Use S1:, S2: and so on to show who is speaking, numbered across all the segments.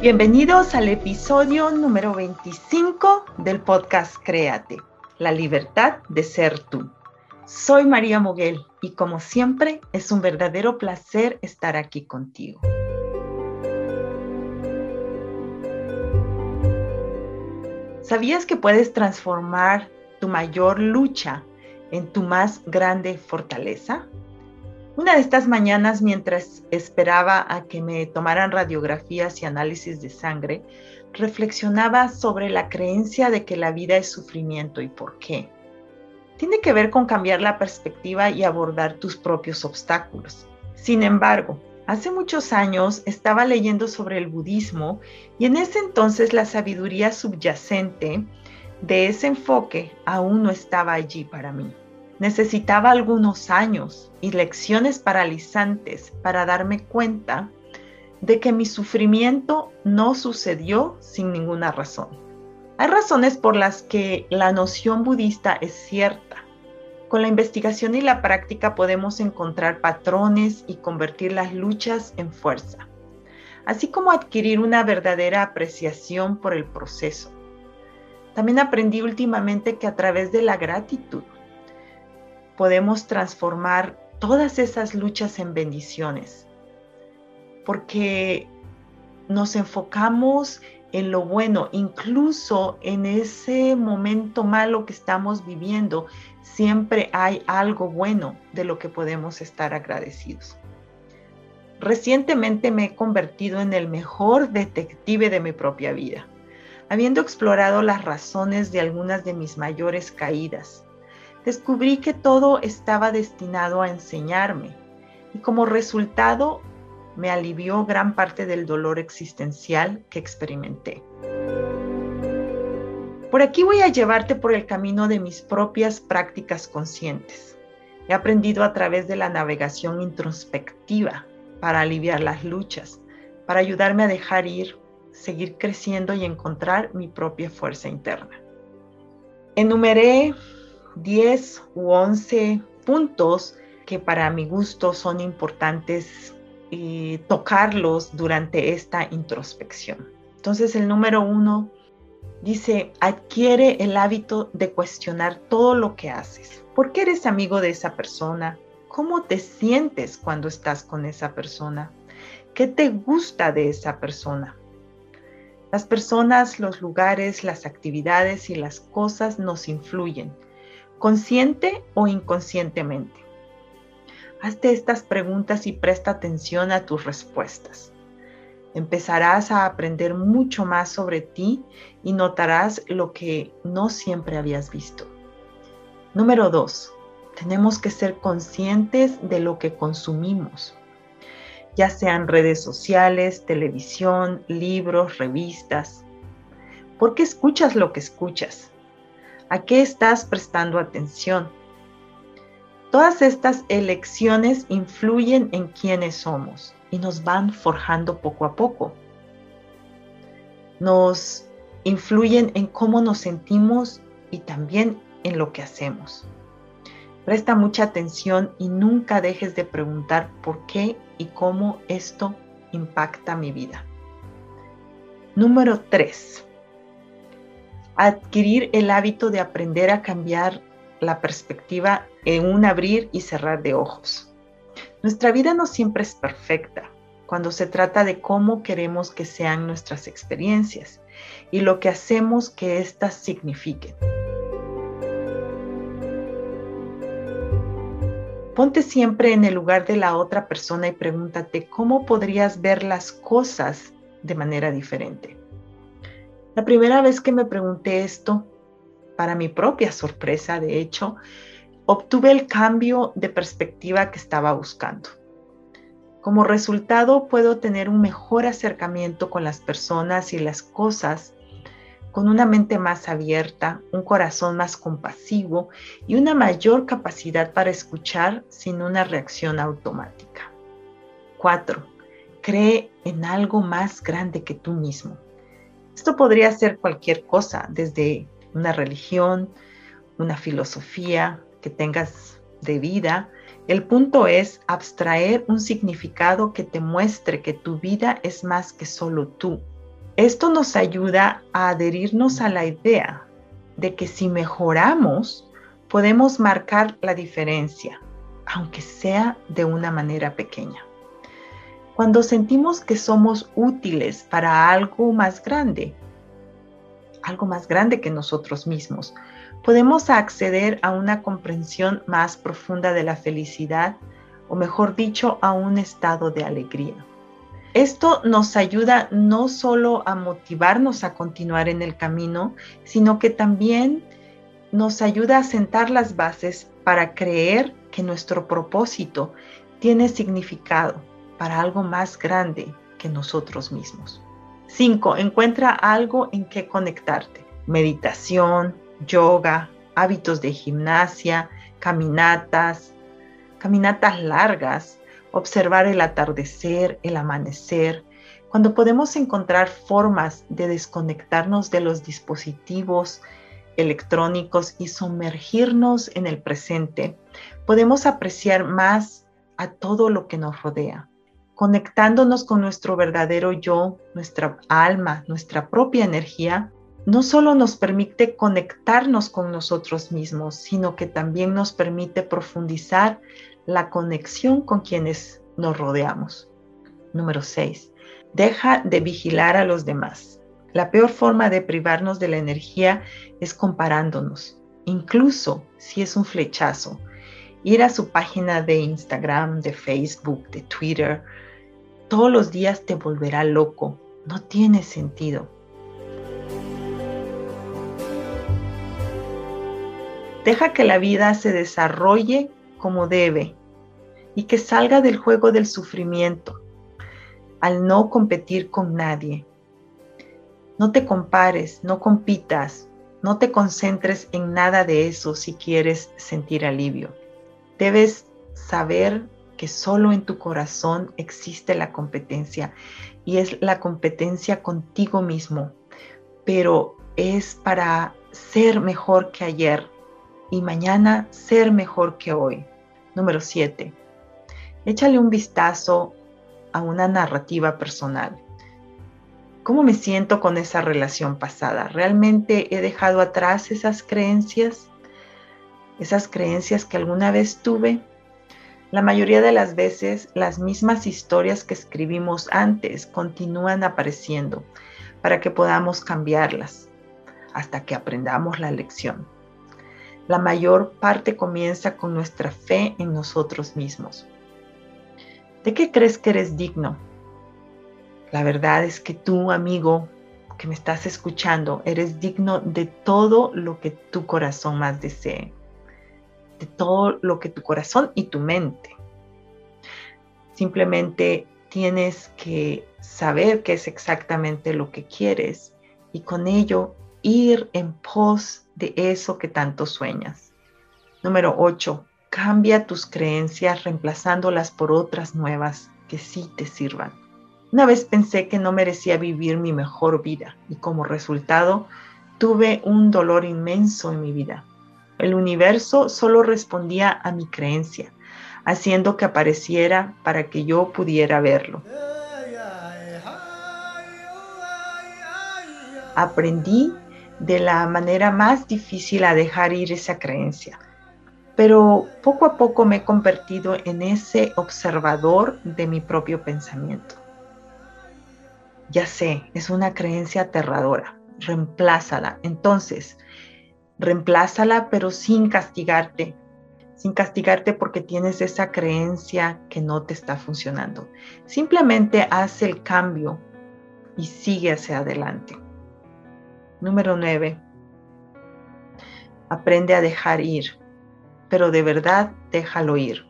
S1: Bienvenidos al episodio número 25 del podcast Créate, la libertad de ser tú. Soy María Moguel y como siempre es un verdadero placer estar aquí contigo. ¿Sabías que puedes transformar tu mayor lucha en tu más grande fortaleza? Una de estas mañanas, mientras esperaba a que me tomaran radiografías y análisis de sangre, reflexionaba sobre la creencia de que la vida es sufrimiento y por qué. Tiene que ver con cambiar la perspectiva y abordar tus propios obstáculos. Sin embargo, hace muchos años estaba leyendo sobre el budismo y en ese entonces la sabiduría subyacente de ese enfoque aún no estaba allí para mí. Necesitaba algunos años y lecciones paralizantes para darme cuenta de que mi sufrimiento no sucedió sin ninguna razón. Hay razones por las que la noción budista es cierta. Con la investigación y la práctica podemos encontrar patrones y convertir las luchas en fuerza, así como adquirir una verdadera apreciación por el proceso. También aprendí últimamente que a través de la gratitud podemos transformar todas esas luchas en bendiciones, porque nos enfocamos en lo bueno, incluso en ese momento malo que estamos viviendo, siempre hay algo bueno de lo que podemos estar agradecidos. Recientemente me he convertido en el mejor detective de mi propia vida, habiendo explorado las razones de algunas de mis mayores caídas, descubrí que todo estaba destinado a enseñarme y como resultado me alivió gran parte del dolor existencial que experimenté. Por aquí voy a llevarte por el camino de mis propias prácticas conscientes. He aprendido a través de la navegación introspectiva para aliviar las luchas, para ayudarme a dejar ir, seguir creciendo y encontrar mi propia fuerza interna. Enumeré 10 u 11 puntos que para mi gusto son importantes eh, tocarlos durante esta introspección. Entonces el número uno dice, adquiere el hábito de cuestionar todo lo que haces. ¿Por qué eres amigo de esa persona? ¿Cómo te sientes cuando estás con esa persona? ¿Qué te gusta de esa persona? Las personas, los lugares, las actividades y las cosas nos influyen consciente o inconscientemente. Hazte estas preguntas y presta atención a tus respuestas. Empezarás a aprender mucho más sobre ti y notarás lo que no siempre habías visto. Número 2. Tenemos que ser conscientes de lo que consumimos, ya sean redes sociales, televisión, libros, revistas. ¿Por qué escuchas lo que escuchas? ¿A qué estás prestando atención? Todas estas elecciones influyen en quiénes somos y nos van forjando poco a poco. Nos influyen en cómo nos sentimos y también en lo que hacemos. Presta mucha atención y nunca dejes de preguntar por qué y cómo esto impacta mi vida. Número 3 adquirir el hábito de aprender a cambiar la perspectiva en un abrir y cerrar de ojos. Nuestra vida no siempre es perfecta cuando se trata de cómo queremos que sean nuestras experiencias y lo que hacemos que éstas signifiquen. Ponte siempre en el lugar de la otra persona y pregúntate cómo podrías ver las cosas de manera diferente. La primera vez que me pregunté esto, para mi propia sorpresa, de hecho, obtuve el cambio de perspectiva que estaba buscando. Como resultado, puedo tener un mejor acercamiento con las personas y las cosas, con una mente más abierta, un corazón más compasivo y una mayor capacidad para escuchar sin una reacción automática. 4. Cree en algo más grande que tú mismo. Esto podría ser cualquier cosa, desde una religión, una filosofía que tengas de vida, el punto es abstraer un significado que te muestre que tu vida es más que solo tú. Esto nos ayuda a adherirnos a la idea de que si mejoramos, podemos marcar la diferencia, aunque sea de una manera pequeña. Cuando sentimos que somos útiles para algo más grande, algo más grande que nosotros mismos, podemos acceder a una comprensión más profunda de la felicidad, o mejor dicho, a un estado de alegría. Esto nos ayuda no solo a motivarnos a continuar en el camino, sino que también nos ayuda a sentar las bases para creer que nuestro propósito tiene significado para algo más grande que nosotros mismos. 5. Encuentra algo en que conectarte. Meditación, yoga, hábitos de gimnasia, caminatas, caminatas largas, observar el atardecer, el amanecer, cuando podemos encontrar formas de desconectarnos de los dispositivos electrónicos y sumergirnos en el presente, podemos apreciar más a todo lo que nos rodea, conectándonos con nuestro verdadero yo, nuestra alma, nuestra propia energía, no solo nos permite conectarnos con nosotros mismos, sino que también nos permite profundizar la conexión con quienes nos rodeamos. Número 6. Deja de vigilar a los demás. La peor forma de privarnos de la energía es comparándonos, incluso si es un flechazo. Ir a su página de Instagram, de Facebook, de Twitter, todos los días te volverá loco. No tiene sentido. Deja que la vida se desarrolle como debe y que salga del juego del sufrimiento al no competir con nadie. No te compares, no compitas, no te concentres en nada de eso si quieres sentir alivio. Debes saber que solo en tu corazón existe la competencia y es la competencia contigo mismo, pero es para ser mejor que ayer, y mañana ser mejor que hoy. Número 7. Échale un vistazo a una narrativa personal. ¿Cómo me siento con esa relación pasada? ¿Realmente he dejado atrás esas creencias? ¿Esas creencias que alguna vez tuve? La mayoría de las veces las mismas historias que escribimos antes continúan apareciendo para que podamos cambiarlas hasta que aprendamos la lección. La mayor parte comienza con nuestra fe en nosotros mismos. ¿De qué crees que eres digno? La verdad es que tú, amigo, que me estás escuchando, eres digno de todo lo que tu corazón más desee, de todo lo que tu corazón y tu mente. Simplemente tienes que saber qué es exactamente lo que quieres y con ello ir en pos de eso que tanto sueñas. Número 8. Cambia tus creencias reemplazándolas por otras nuevas que sí te sirvan. Una vez pensé que no merecía vivir mi mejor vida y como resultado tuve un dolor inmenso en mi vida. El universo solo respondía a mi creencia, haciendo que apareciera para que yo pudiera verlo. Aprendí de la manera más difícil a dejar ir esa creencia. Pero poco a poco me he convertido en ese observador de mi propio pensamiento. ya sé, es una creencia aterradora. Reemplázala. Entonces, reemplázala pero sin castigarte, sin castigarte porque tienes esa creencia que no te está funcionando. Simplemente haz el cambio y sigue hacia adelante. Número 9. Aprende a dejar ir, pero de verdad déjalo ir.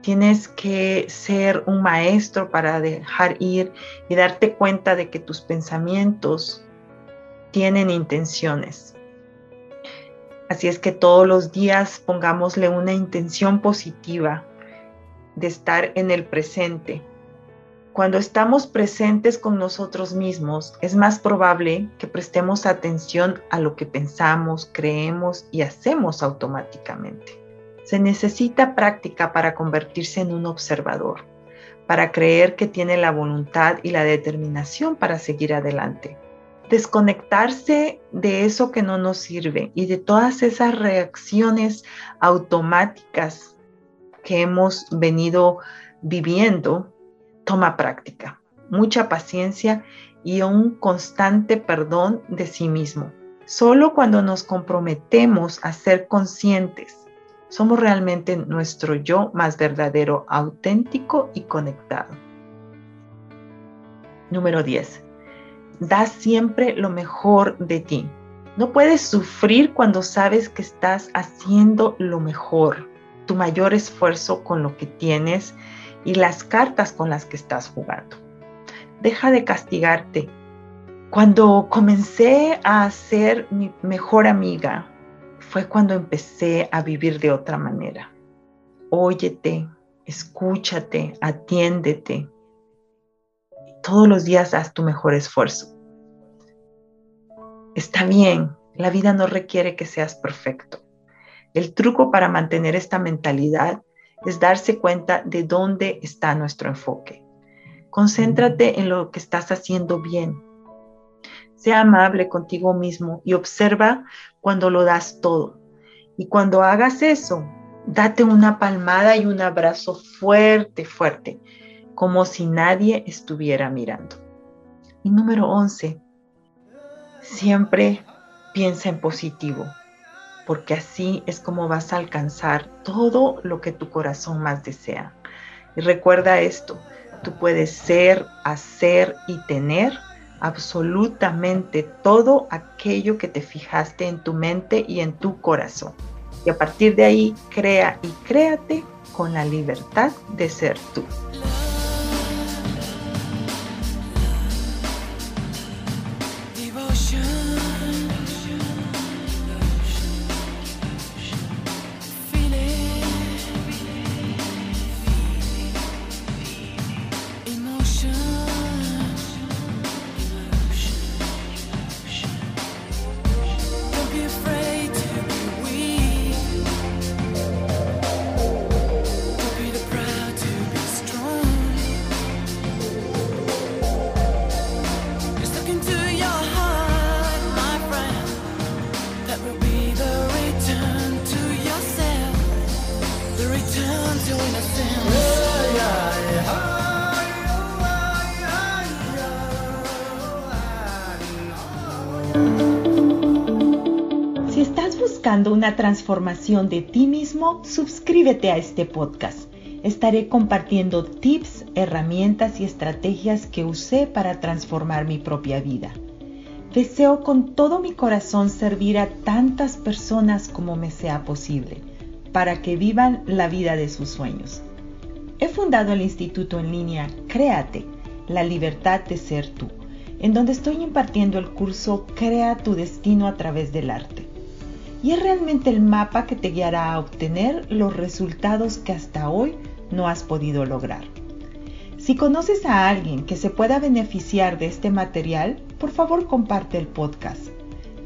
S1: Tienes que ser un maestro para dejar ir y darte cuenta de que tus pensamientos tienen intenciones. Así es que todos los días pongámosle una intención positiva de estar en el presente. Cuando estamos presentes con nosotros mismos, es más probable que prestemos atención a lo que pensamos, creemos y hacemos automáticamente. Se necesita práctica para convertirse en un observador, para creer que tiene la voluntad y la determinación para seguir adelante. Desconectarse de eso que no nos sirve y de todas esas reacciones automáticas que hemos venido viviendo toma práctica, mucha paciencia y un constante perdón de sí mismo. Solo cuando nos comprometemos a ser conscientes somos realmente nuestro yo más verdadero, auténtico y conectado. Número 10. Da siempre lo mejor de ti. No puedes sufrir cuando sabes que estás haciendo lo mejor, tu mayor esfuerzo con lo que tienes y las cartas con las que estás jugando. Deja de castigarte. Cuando comencé a ser mi mejor amiga, fue cuando empecé a vivir de otra manera. Óyete, escúchate, atiéndete. Todos los días haz tu mejor esfuerzo. Está bien, la vida no requiere que seas perfecto. El truco para mantener esta mentalidad es darse cuenta de dónde está nuestro enfoque. Concéntrate en lo que estás haciendo bien, sea amable contigo mismo y observa cuando lo das todo. Y cuando hagas eso, date una palmada y un abrazo fuerte, fuerte, como si nadie estuviera mirando. Y número 11, siempre piensa en positivo, porque así es como vas a alcanzar todo lo que tu corazón más desea. Y recuerda esto, tú puedes ser, hacer y tener absolutamente todo aquello que te fijaste en tu mente y en tu corazón. Y a partir de ahí, crea y créate con la libertad de ser tú. Si estás buscando una transformación de ti mismo, suscríbete a este podcast. Estaré compartiendo tips, herramientas y estrategias que usé para transformar mi propia vida. Deseo con todo mi corazón servir a tantas personas como me sea posible, para que vivan la vida de sus sueños. He fundado el instituto en línea Créate, la libertad de ser tú en donde estoy impartiendo el curso Crea tu destino a través del arte. Y es realmente el mapa que te guiará a obtener los resultados que hasta hoy no has podido lograr. Si conoces a alguien que se pueda beneficiar de este material, por favor comparte el podcast.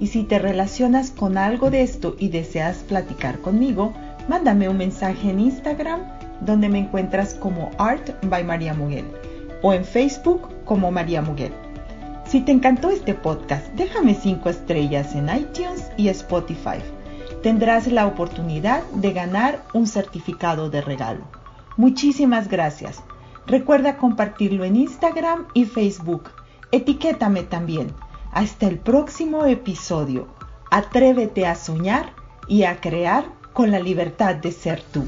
S1: Y si te relacionas con algo de esto y deseas platicar conmigo, mándame un mensaje en Instagram donde me encuentras como Art by María Muguel o en Facebook como María Muguel. Si te encantó este podcast, déjame 5 estrellas en iTunes y Spotify. Tendrás la oportunidad de ganar un certificado de regalo. Muchísimas gracias. Recuerda compartirlo en Instagram y Facebook. Etiquétame también. Hasta el próximo episodio. Atrévete a soñar y a crear con la libertad de ser tú.